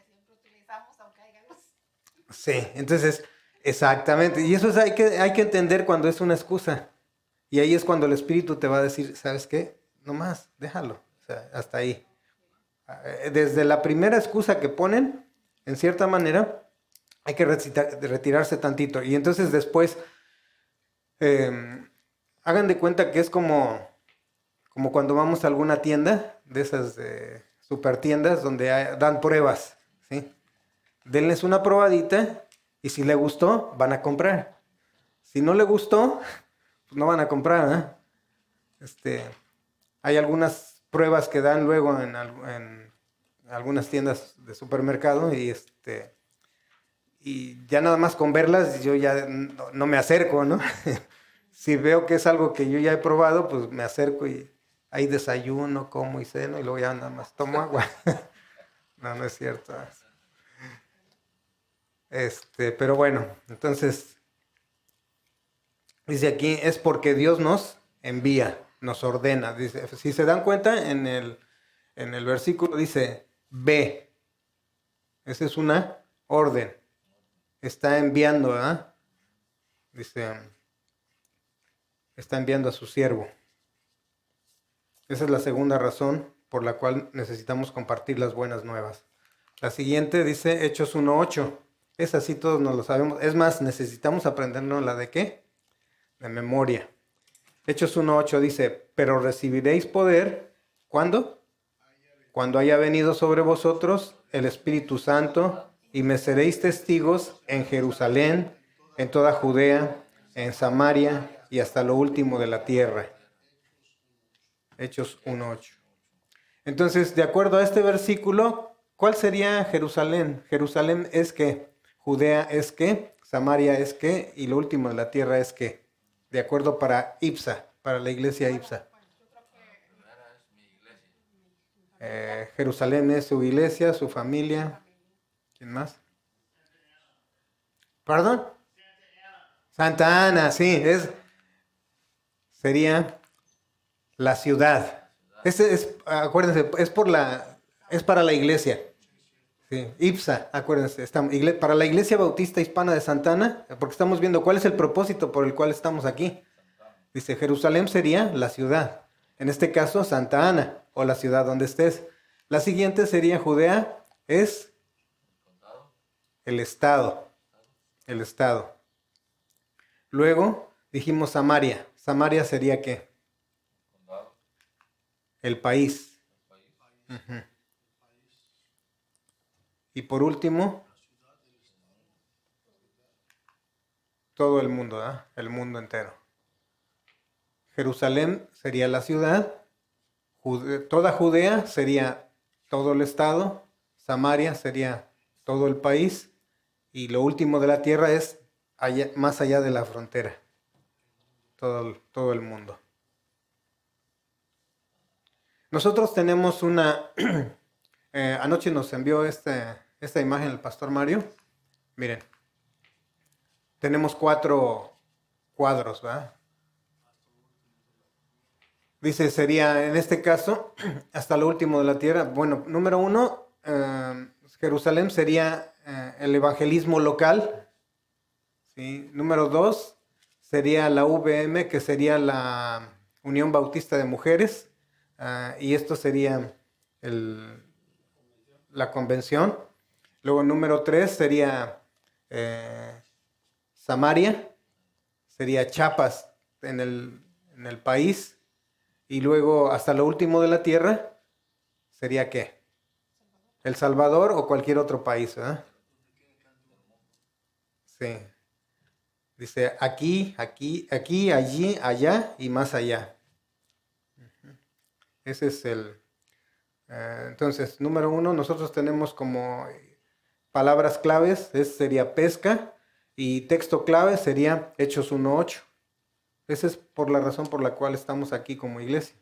Sí, entonces, exactamente. Y eso es, hay, que, hay que entender cuando es una excusa. Y ahí es cuando el Espíritu te va a decir, ¿sabes qué? No más, déjalo. O sea, hasta ahí. Eh, desde la primera excusa que ponen, en cierta manera, hay que retirarse tantito. Y entonces después, em, hagan de cuenta que es como, como cuando vamos a alguna tienda, de esas super tiendas, donde dan pruebas. ¿sí? Denles una probadita y si le gustó, van a comprar. Si no le gustó, pues no van a comprar. ¿eh? Este, hay algunas pruebas que dan luego en, algunas tiendas de supermercado y este y ya nada más con verlas yo ya no, me acerco, ¿no? si veo que es algo que yo ya he probado, pues me acerco y hay desayuno, como y ceno y luego ya nada más tomo agua. no, no es cierto. Este, pero bueno, entonces dice aquí es porque Dios nos envía nos ordena. Si se dan cuenta, en el, en el versículo dice, ve. Esa es una orden. Está enviando, ¿verdad? Dice, está enviando a su siervo. Esa es la segunda razón por la cual necesitamos compartir las buenas nuevas. La siguiente dice Hechos 1.8. Es así, todos nos lo sabemos. Es más, necesitamos aprendernos la de qué? De memoria. Hechos 1.8 dice, pero recibiréis poder, ¿cuándo? Cuando haya venido sobre vosotros el Espíritu Santo y me seréis testigos en Jerusalén, en toda Judea, en Samaria y hasta lo último de la tierra. Hechos 1.8. Entonces, de acuerdo a este versículo, ¿cuál sería Jerusalén? Jerusalén es que, Judea es que, Samaria es que, y lo último la tierra es que de acuerdo para IPSA, para la iglesia IPSA. Eh, Jerusalén es su iglesia, su familia. ¿Quién más? ¿Perdón? Santa Ana, sí, es sería la ciudad. Este es, acuérdense, es por la, es para la iglesia. Sí, IPSA, acuérdense, para la Iglesia Bautista Hispana de Santana, porque estamos viendo cuál es el propósito por el cual estamos aquí. Dice, Jerusalén sería la ciudad, en este caso Santa Ana, o la ciudad donde estés. La siguiente sería Judea, es el estado, el estado. Luego dijimos Samaria, Samaria sería qué? El país. Y por último, todo el mundo, ¿verdad? el mundo entero. Jerusalén sería la ciudad, toda Judea sería todo el estado, Samaria sería todo el país y lo último de la tierra es más allá de la frontera, todo, todo el mundo. Nosotros tenemos una, eh, anoche nos envió este, esta imagen el pastor Mario, miren, tenemos cuatro cuadros, ¿verdad? Dice, sería en este caso, hasta lo último de la tierra. Bueno, número uno, eh, Jerusalén sería eh, el evangelismo local. ¿sí? Número dos, sería la VM, que sería la Unión Bautista de Mujeres. Ah, y esto sería la convención. Luego, número tres sería eh, Samaria, sería Chiapas en el, en el país. Y luego hasta lo último de la tierra sería qué? El Salvador o cualquier otro país, ¿verdad? Sí. Dice aquí, aquí, aquí, allí, allá y más allá. Ese es el... Eh, entonces, número uno, nosotros tenemos como palabras claves, es, sería pesca, y texto clave sería Hechos 1.8. Esa es por la razón por la cual estamos aquí como iglesia.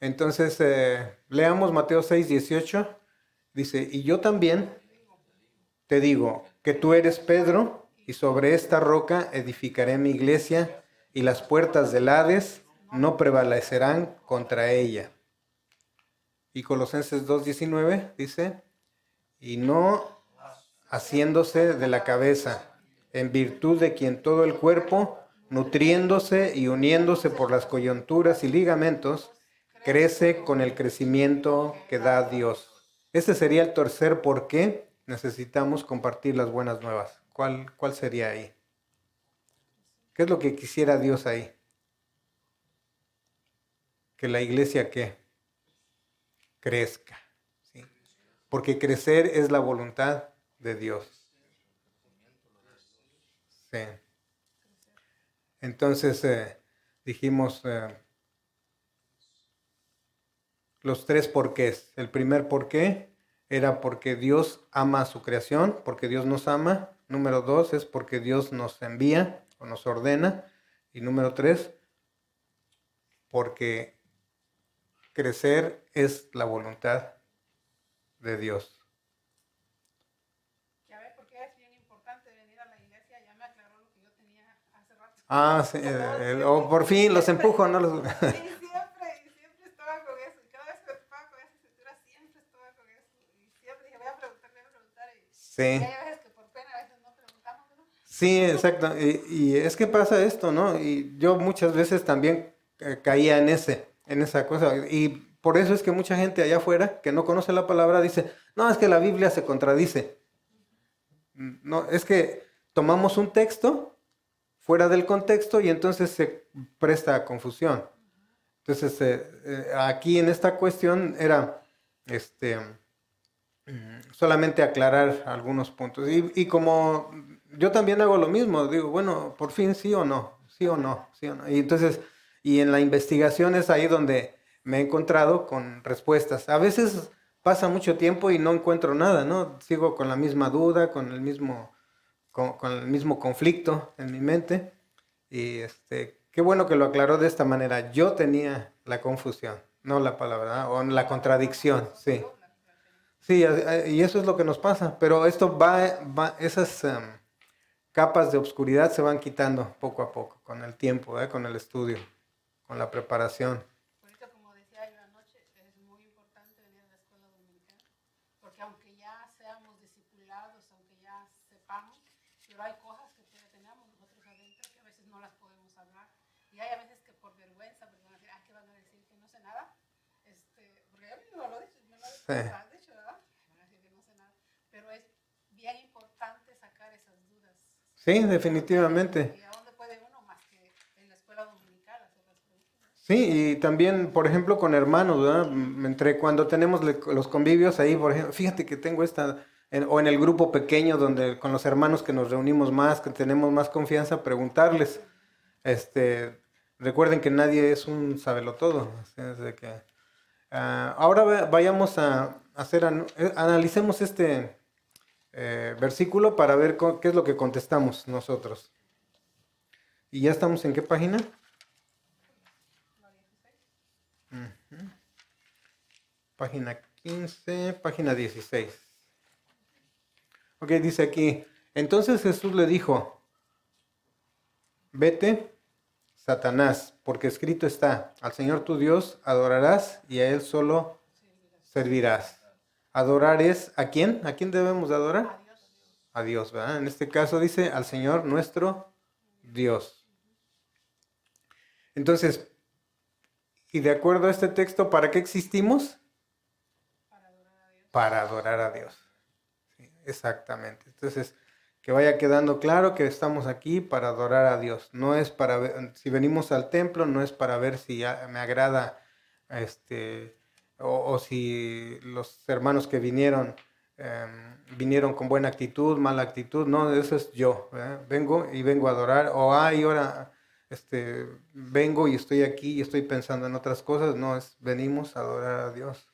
Entonces, eh, leamos Mateo 6, 18. Dice, y yo también te digo que tú eres Pedro, y sobre esta roca edificaré mi iglesia, y las puertas del Hades no prevalecerán contra ella. Y Colosenses 2.19 dice, y no haciéndose de la cabeza, en virtud de quien todo el cuerpo, nutriéndose y uniéndose por las coyunturas y ligamentos, crece con el crecimiento que da Dios. Este sería el tercer por qué necesitamos compartir las buenas nuevas. ¿Cuál, cuál sería ahí? ¿Qué es lo que quisiera Dios ahí? Que la iglesia que crezca. Porque crecer es la voluntad de Dios. Sí. Entonces eh, dijimos eh, los tres porqués. El primer porqué era porque Dios ama a su creación, porque Dios nos ama. Número dos es porque Dios nos envía o nos ordena. Y número tres, porque crecer es la voluntad de Dios. Ah, sí, eh, o por fin los empujo, ¿no? Los... Sí, siempre, siempre estaba con eso. Cada vez que me topaba con esa escritura, siempre estaba con eso. Y siempre dije, voy a preguntar, voy a preguntar. Y, sí. y hay veces que por pena a veces no preguntamos, ¿no? Sí, exacto. Y, y, es que pasa esto, ¿no? Y yo muchas veces también eh, caía en ese, en esa cosa. Y por eso es que mucha gente allá afuera que no conoce la palabra dice, no, es que la Biblia se contradice. No, es que tomamos un texto fuera del contexto y entonces se presta a confusión. Entonces, eh, eh, aquí en esta cuestión era este, solamente aclarar algunos puntos. Y, como yo también hago lo mismo, digo, bueno, por fin sí o no, sí o no, sí o no. Y entonces, y en la investigación es ahí donde me he encontrado con respuestas. A veces pasa mucho tiempo y no encuentro nada, ¿no? Sigo con la misma duda, con el mismo con, el mismo conflicto en mi mente. Y este, qué bueno que lo aclaró de esta manera. Yo tenía la confusión, no la palabra, o la contradicción, sí. Sí, y eso es lo que nos pasa, pero esto va, esas em, capas de oscuridad se van quitando poco a poco, con el tiempo, ¿eh? con el estudio, con la preparación. Pero es bien importante sacar esas dudas. Sí, definitivamente. ¿Y a dónde puede uno más que en? Sí, y también, por ejemplo, con hermanos, ¿verdad? Entre cuando tenemos los convivios ahí, por ejemplo, fíjate que tengo esta, o en el grupo pequeño donde con los hermanos que nos reunimos más, que tenemos más confianza, preguntarles. Este, recuerden que nadie es un sabelotodo. Desde que, ah, ahora vayamos a hacer, eh, analicemos este eh, versículo para ver qué es lo que contestamos nosotros. ¿Y ya estamos en qué página? Página 15, página 16. Ok, dice aquí, entonces Jesús le dijo, vete, Satanás, porque escrito está, al Señor tu Dios adorarás y a Él solo servirás. Adorar es, ¿a quién? ¿A quién debemos adorar? A Dios, ¿verdad? En este caso dice, al Señor nuestro Dios. Entonces, y de acuerdo a este texto, ¿para qué existimos? Para adorar a Dios. exactamente. Entonces, que vaya quedando claro que estamos aquí para adorar a Dios. No es para ver, si venimos al templo, no es para ver si me agrada, este, o, si los hermanos que vinieron em, vinieron con buena actitud, mala actitud. No, eso es yo. Vengo y vengo a adorar. O ay, ahora este, vengo y estoy aquí y estoy pensando en otras cosas. No, es venimos a adorar a Dios.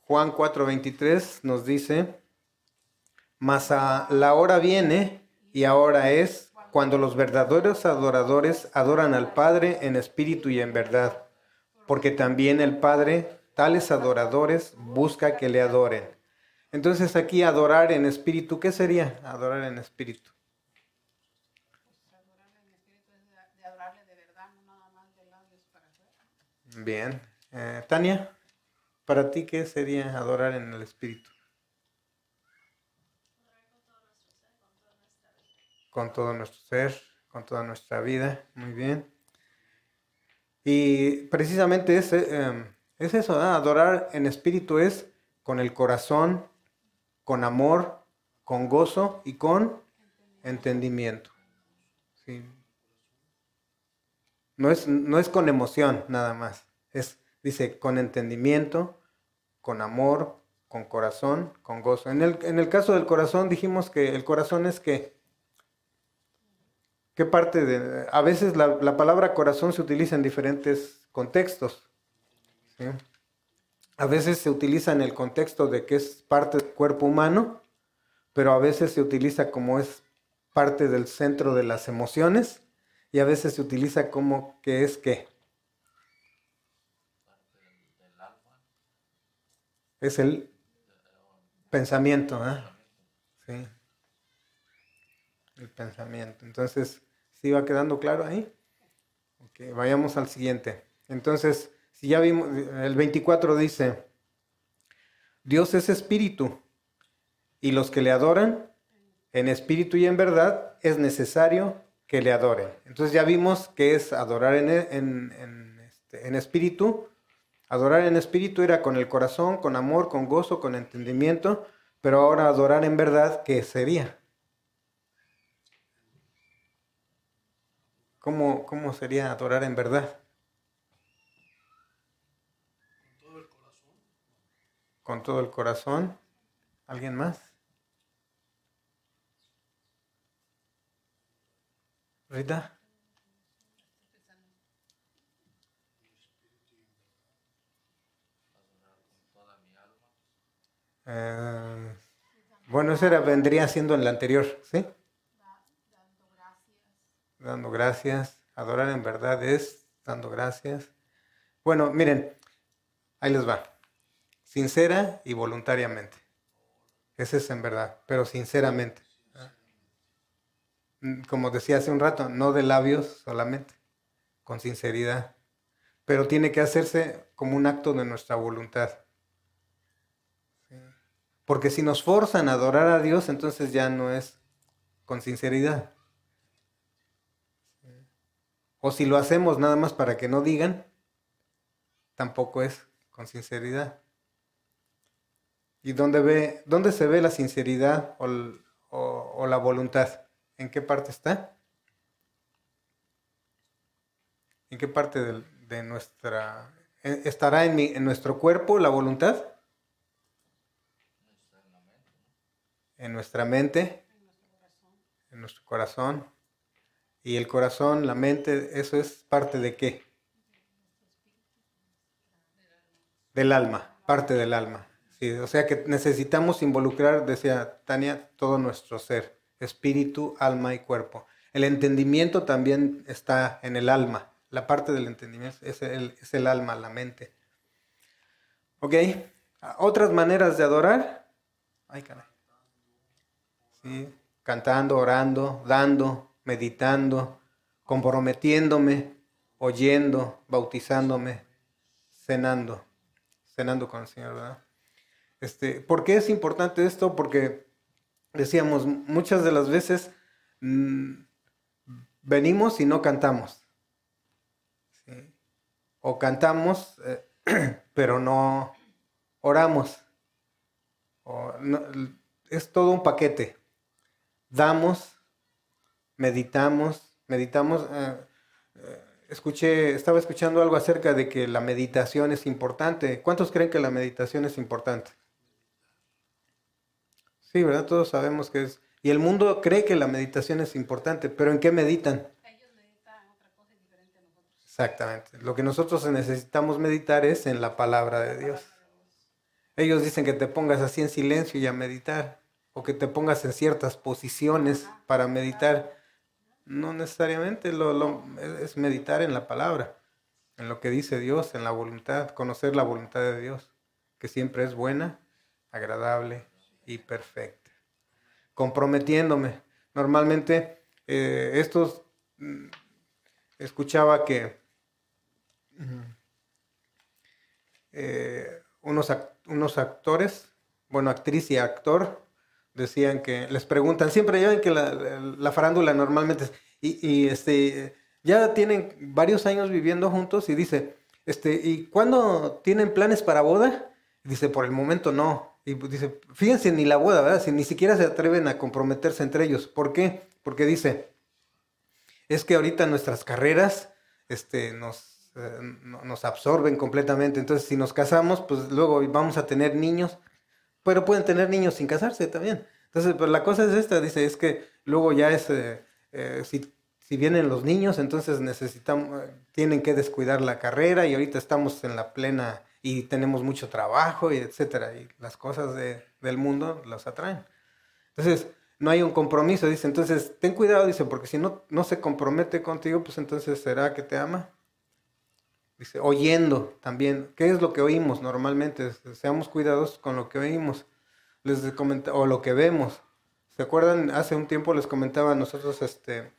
Juan 4:23 nos dice, mas a la hora viene y ahora es cuando los verdaderos adoradores adoran al Padre en espíritu y en verdad, porque también el Padre, tales adoradores, busca que le adoren. Entonces aquí adorar en espíritu, ¿qué sería adorar en espíritu? Bien. Eh, Tania, ¿para ti qué sería adorar en el Espíritu? Con todo nuestro ser, con toda nuestra vida. Muy bien. Y precisamente es, eh, es eso, adorar en espíritu es con el corazón, con amor, con gozo y con entendimiento. Sí. No es, no es con emoción nada más. Es, dice, con entendimiento, con amor, con corazón, con gozo. En el, en el caso del corazón dijimos que el corazón es que, ¿qué parte de...? A veces la, la palabra corazón se utiliza en diferentes contextos. A veces se utiliza en el contexto de que es parte del cuerpo humano, pero a veces se utiliza como es parte del centro de las emociones y a veces se utiliza como que es que es el pensamiento, ¿eh? El pensamiento. Entonces, ¿sí va quedando claro ahí? Vayamos al siguiente. Entonces, si ya vimos, el 24 dice, Dios es espíritu, y los que le adoran, en espíritu y en verdad, es necesario que le adoren. Entonces ya vimos que es adorar en, en, este, en espíritu. Adorar en espíritu era con el corazón, con amor, con gozo, con entendimiento, pero ahora adorar en verdad, ¿qué sería? ¿Cómo, cómo sería adorar en verdad? Con todo el corazón. Con todo el corazón. ¿Alguien más? Rita. Eh, bueno, eso era, vendría siendo en la anterior, ¿sí? Dando gracias. Adorar en verdad es dando gracias. Bueno, miren, ahí les va. Sincera y voluntariamente. Ese es en verdad, pero sinceramente. Mm, como decía hace un rato, no de labios solamente, con sinceridad, pero tiene que hacerse como un acto de nuestra voluntad. Porque si nos forzan a adorar a Dios, entonces ya no es con sinceridad. O si lo hacemos nada más para que no digan, tampoco es con sinceridad. ¿Y dónde, ve, dónde se ve la sinceridad o la voluntad? ¿En qué parte está? ¿En qué parte de, nuestra... ¿Estará en, en nuestro cuerpo la voluntad? en nuestra mente, en nuestro corazón. Y el corazón, la mente, eso es parte de qué? Del alma, parte del alma. Sí, o sea que necesitamos involucrar, decía Tania, todo nuestro ser, espíritu, alma y cuerpo. El entendimiento también está en el alma. La parte del entendimiento es el, es el alma, la mente. ¿Ok? Otras maneras de adorar. Ay, caray. Sí, cantando, orando, dando, meditando, comprometiéndome, oyendo, bautizándome, cenando, cenando con el Señor, ¿verdad? Este, ¿Por qué es importante esto? Porque decíamos, muchas de las veces mm, venimos y no cantamos. O cantamos, eh, pero no oramos. es todo un paquete. Damos, meditamos, meditamos. Eh, eh, escuché, estaba escuchando algo acerca de que la meditación es importante. ¿Cuántos creen que la meditación es importante? Sí, ¿verdad? Todos sabemos que es. Y el mundo cree que la meditación es importante, pero ¿en qué meditan? Ellos meditan otra cosa diferente a nosotros. Exactamente. Lo que nosotros necesitamos meditar es en la palabra de Dios. Ellos dicen que te pongas así en silencio y a meditar, o que te pongas en ciertas posiciones para meditar. No necesariamente lo, es meditar en la palabra, en lo que dice Dios, en la voluntad, conocer la voluntad de Dios, que siempre es buena, agradable y perfecta. Comprometiéndome. Normalmente eh, estos mm, escuchaba que eh, unos, unos actores, bueno, actriz y actor, decían que les preguntan, siempre ya ven que la, farándula normalmente, y, y, este, ya tienen varios años viviendo juntos y dice, este, ¿y cuándo tienen planes para boda? dice, por el momento no. Y pues dice, fíjense, ni la boda, ¿verdad? Si ni siquiera se atreven a comprometerse entre ellos. ¿Por qué? Porque dice, es que ahorita nuestras carreras este, nos, eh, nos absorben completamente. Entonces, si nos casamos, pues luego vamos a tener niños, pero pueden tener niños sin casarse también. Entonces, pues la cosa es esta, dice, es que luego ya es, eh, eh, si, si, vienen los niños, entonces necesitamos, tienen que descuidar la carrera y ahorita estamos en la plena y tenemos mucho trabajo y etcétera, y las cosas de, del mundo los atraen. Entonces, no hay un compromiso, dice, entonces, ten cuidado, dice, porque si no, no se compromete contigo, pues entonces será que te ama. Dice, oyendo también, ¿qué es lo que oímos normalmente? Seamos cuidadosos con lo que oímos les o lo que vemos. ¿Se acuerdan? Hace un tiempo les comentaba, nosotros este, eh,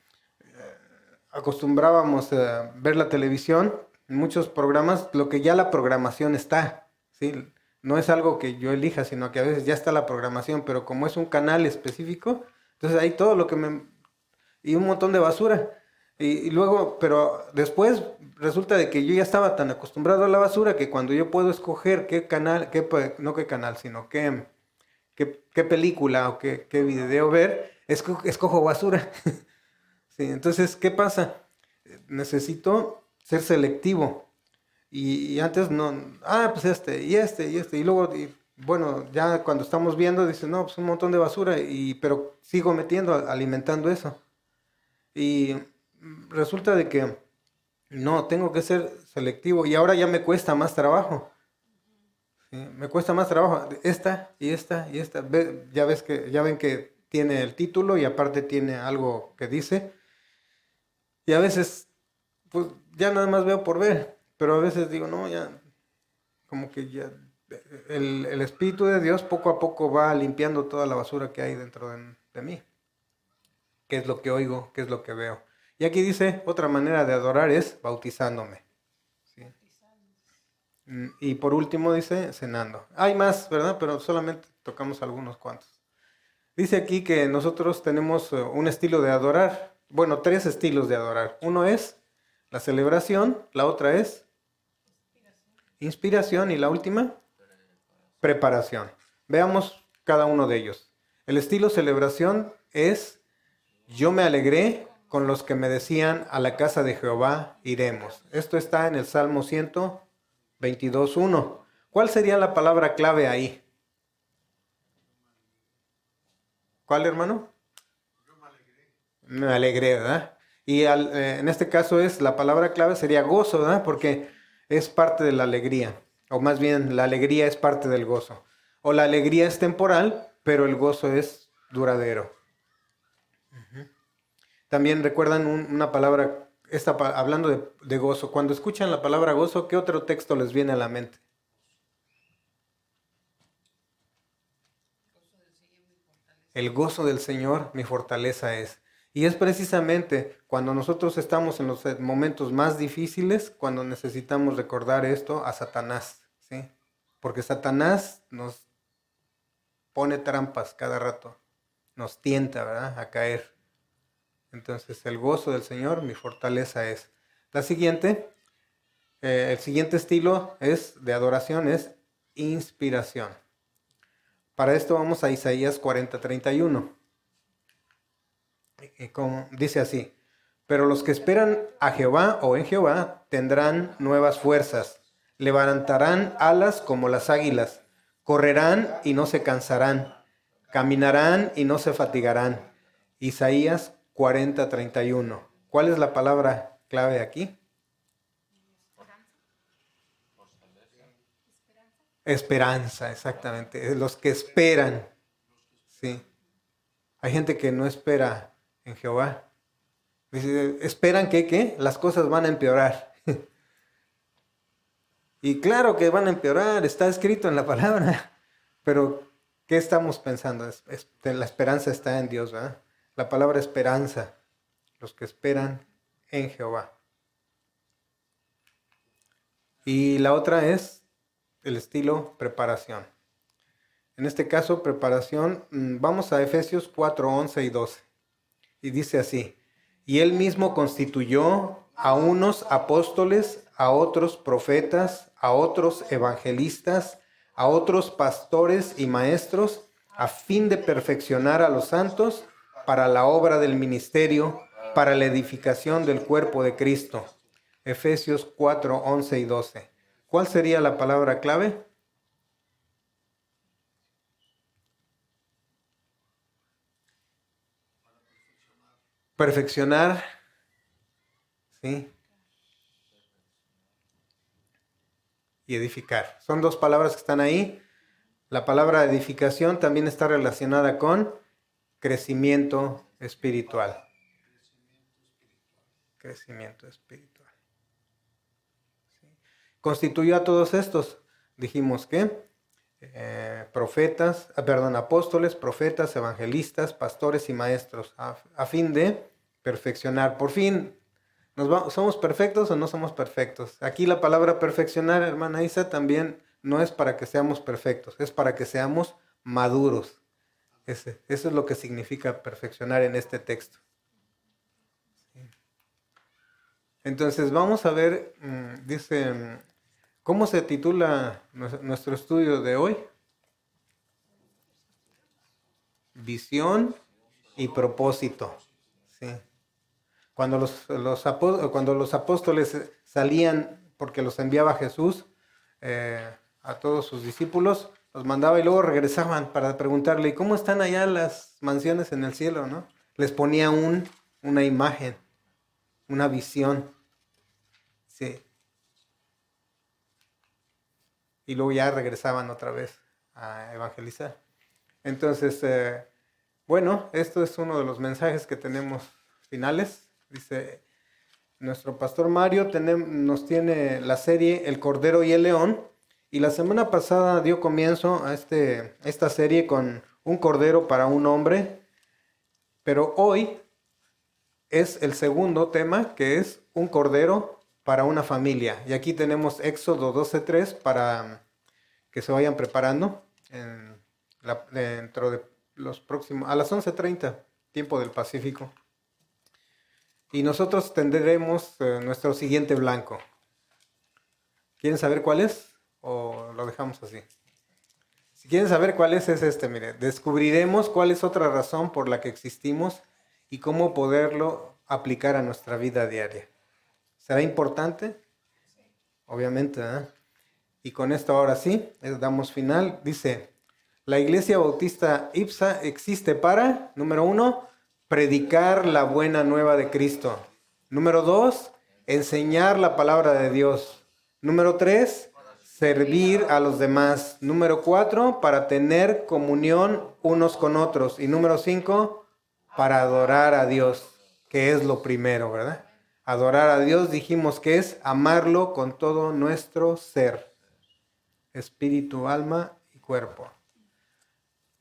acostumbrábamos a ver la televisión en muchos programas lo que ya la programación está, ¿sí? No es algo que yo elija, sino que a veces ya está la programación, pero como es un canal específico, entonces hay todo lo que me... y un montón de basura. Y, luego, pero después resulta de que yo ya estaba tan acostumbrado a la basura que cuando yo puedo escoger qué canal, qué, no qué canal, sino qué, qué, película o qué, qué video ver, escojo basura. sí, entonces, ¿qué pasa? Necesito ser selectivo. Y, antes no, ah, pues este, y este, y este. Y luego, bueno, ya cuando estamos viendo, dice, no, pues un montón de basura, y, pero sigo metiendo, alimentando eso. Y resulta de que no, tengo que ser selectivo. Y ahora ya me cuesta más trabajo. Me cuesta más trabajo. Esta y esta y esta. ya ves que, ya ven que tiene el título y aparte tiene algo que dice. Y a veces pues ya nada más veo por ver, pero a veces digo, no, ya, como que ya, el, Espíritu de Dios poco a poco va limpiando toda la basura que hay dentro de, mí. ¿Qué es lo que oigo? ¿Qué es lo que veo? Y aquí dice, otra manera de adorar es bautizándome. Mm, y por último dice, cenando. Hay más, ¿verdad? Pero solamente tocamos algunos cuantos. Dice aquí que nosotros tenemos eh, un estilo de adorar, bueno, tres estilos de adorar. Uno es la celebración, la otra es inspiración y la última preparación. Veamos cada uno de ellos. El estilo celebración es yo me alegré con los que me decían a la casa de Jehová iremos. Esto está en el Salmo 122.1. ¿Cuál sería la palabra clave ahí? ¿Cuál, hermano? Yo me alegré. Me alegré, ¿verdad? Y eh, en este caso es, la palabra clave sería gozo, ¿verdad? Porque es parte de la alegría. O más bien, la alegría es parte del gozo. O la alegría es temporal, pero el gozo es duradero. También recuerdan una palabra, esta, hablando de, de gozo, cuando escuchan la palabra gozo, ¿qué otro texto les viene a la mente? El gozo del Señor mi fortaleza es. Y es precisamente cuando nosotros estamos en los momentos más difíciles, cuando necesitamos recordar esto a Satanás, ¿sí? Porque Satanás nos pone trampas cada rato, nos tienta, ¿verdad? A caer. Entonces, el gozo del Señor, mi fortaleza es. La siguiente, eh, el siguiente estilo es de adoración, es inspiración. Para esto vamos a Isaías 40, 31. dice así, pero los que esperan a Jehová o en Jehová tendrán nuevas fuerzas, levantarán alas como las águilas, correrán y no se cansarán, caminarán y no se fatigarán. Isaías 40, 31. ¿Cuál es la palabra clave aquí? Esperanza, exactamente. Los que esperan. Sí. Hay gente que no espera en Jehová. esperan que, ¿qué? Las cosas van a empeorar. y claro que van a empeorar, está escrito en la palabra. Pero, ¿qué estamos pensando? la esperanza está en Dios, ¿verdad? La palabra esperanza. Los que esperan en Jehová. Y la otra es el estilo preparación. En este caso, preparación, mm, vamos a Efesios 4, 11 y 12. Y dice así, y él mismo constituyó a unos apóstoles, a otros profetas, a otros evangelistas, a otros pastores y maestros, a fin de perfeccionar a los santos para la obra del ministerio, para la edificación del cuerpo de Cristo. Efesios 4, 11 y 12. ¿Cuál sería la palabra clave? Perfeccionar. ¿Sí? Y edificar. Son dos palabras que están ahí. La palabra edificación también está relacionada con crecimiento espiritual. Crecimiento espiritual constituyó a todos estos. Dijimos que eh, profetas, ah, perdón, apóstoles, profetas, evangelistas, pastores y maestros, a, fin de perfeccionar. Por fin, ¿nos ¿somos perfectos o no somos perfectos? Aquí la palabra perfeccionar, hermana Isa, también no es para que seamos perfectos, es para que seamos maduros. Eso es lo que significa perfeccionar en este texto. Entonces vamos a ver, mm, dice ¿Cómo se titula nuestro estudio de hoy? Visión y propósito. Cuando, los, cuando los apóstoles salían, porque los enviaba Jesús eh, a todos sus discípulos, los mandaba y luego regresaban para preguntarle, ¿y cómo están allá las mansiones en el cielo? ¿no? Les ponía un, una imagen, una visión. Sí y luego ya regresaban otra vez a evangelizar. Entonces, eh, bueno, esto es uno de los mensajes que tenemos finales. Dice, nuestro pastor Mario nos tiene la serie El Cordero y el León. Y la semana pasada dio comienzo a este, esta serie con un cordero para un hombre. Pero hoy es el segundo tema, que es un cordero para una familia. Y aquí tenemos Éxodo 12.3 para que se vayan preparando dentro de los próximos, a las 11.30, tiempo del Pacífico. Y nosotros tendremos eh, nuestro siguiente blanco. ¿Quieren saber cuál es? ¿O lo dejamos así? Si quieren saber cuál es, es este, mire. Descubriremos cuál es otra razón por la que existimos y cómo poderlo aplicar a nuestra vida diaria. ¿Será importante? Obviamente, ¿eh? Y con esto ahora sí, damos final. Dice, La Iglesia Bautista IPSA existe para, número uno, predicar la buena nueva de Cristo. Número dos, enseñar la palabra de Dios. Número tres, servir a los demás. Número cuatro, para tener comunión unos con otros. Y número cinco, para adorar a Dios, que es lo primero, ¿verdad? Adorar a Dios dijimos que es amarlo con todo nuestro ser, espíritu, alma y cuerpo.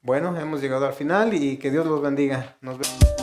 Bueno, hemos llegado al final y que Dios los bendiga. Nos vemos.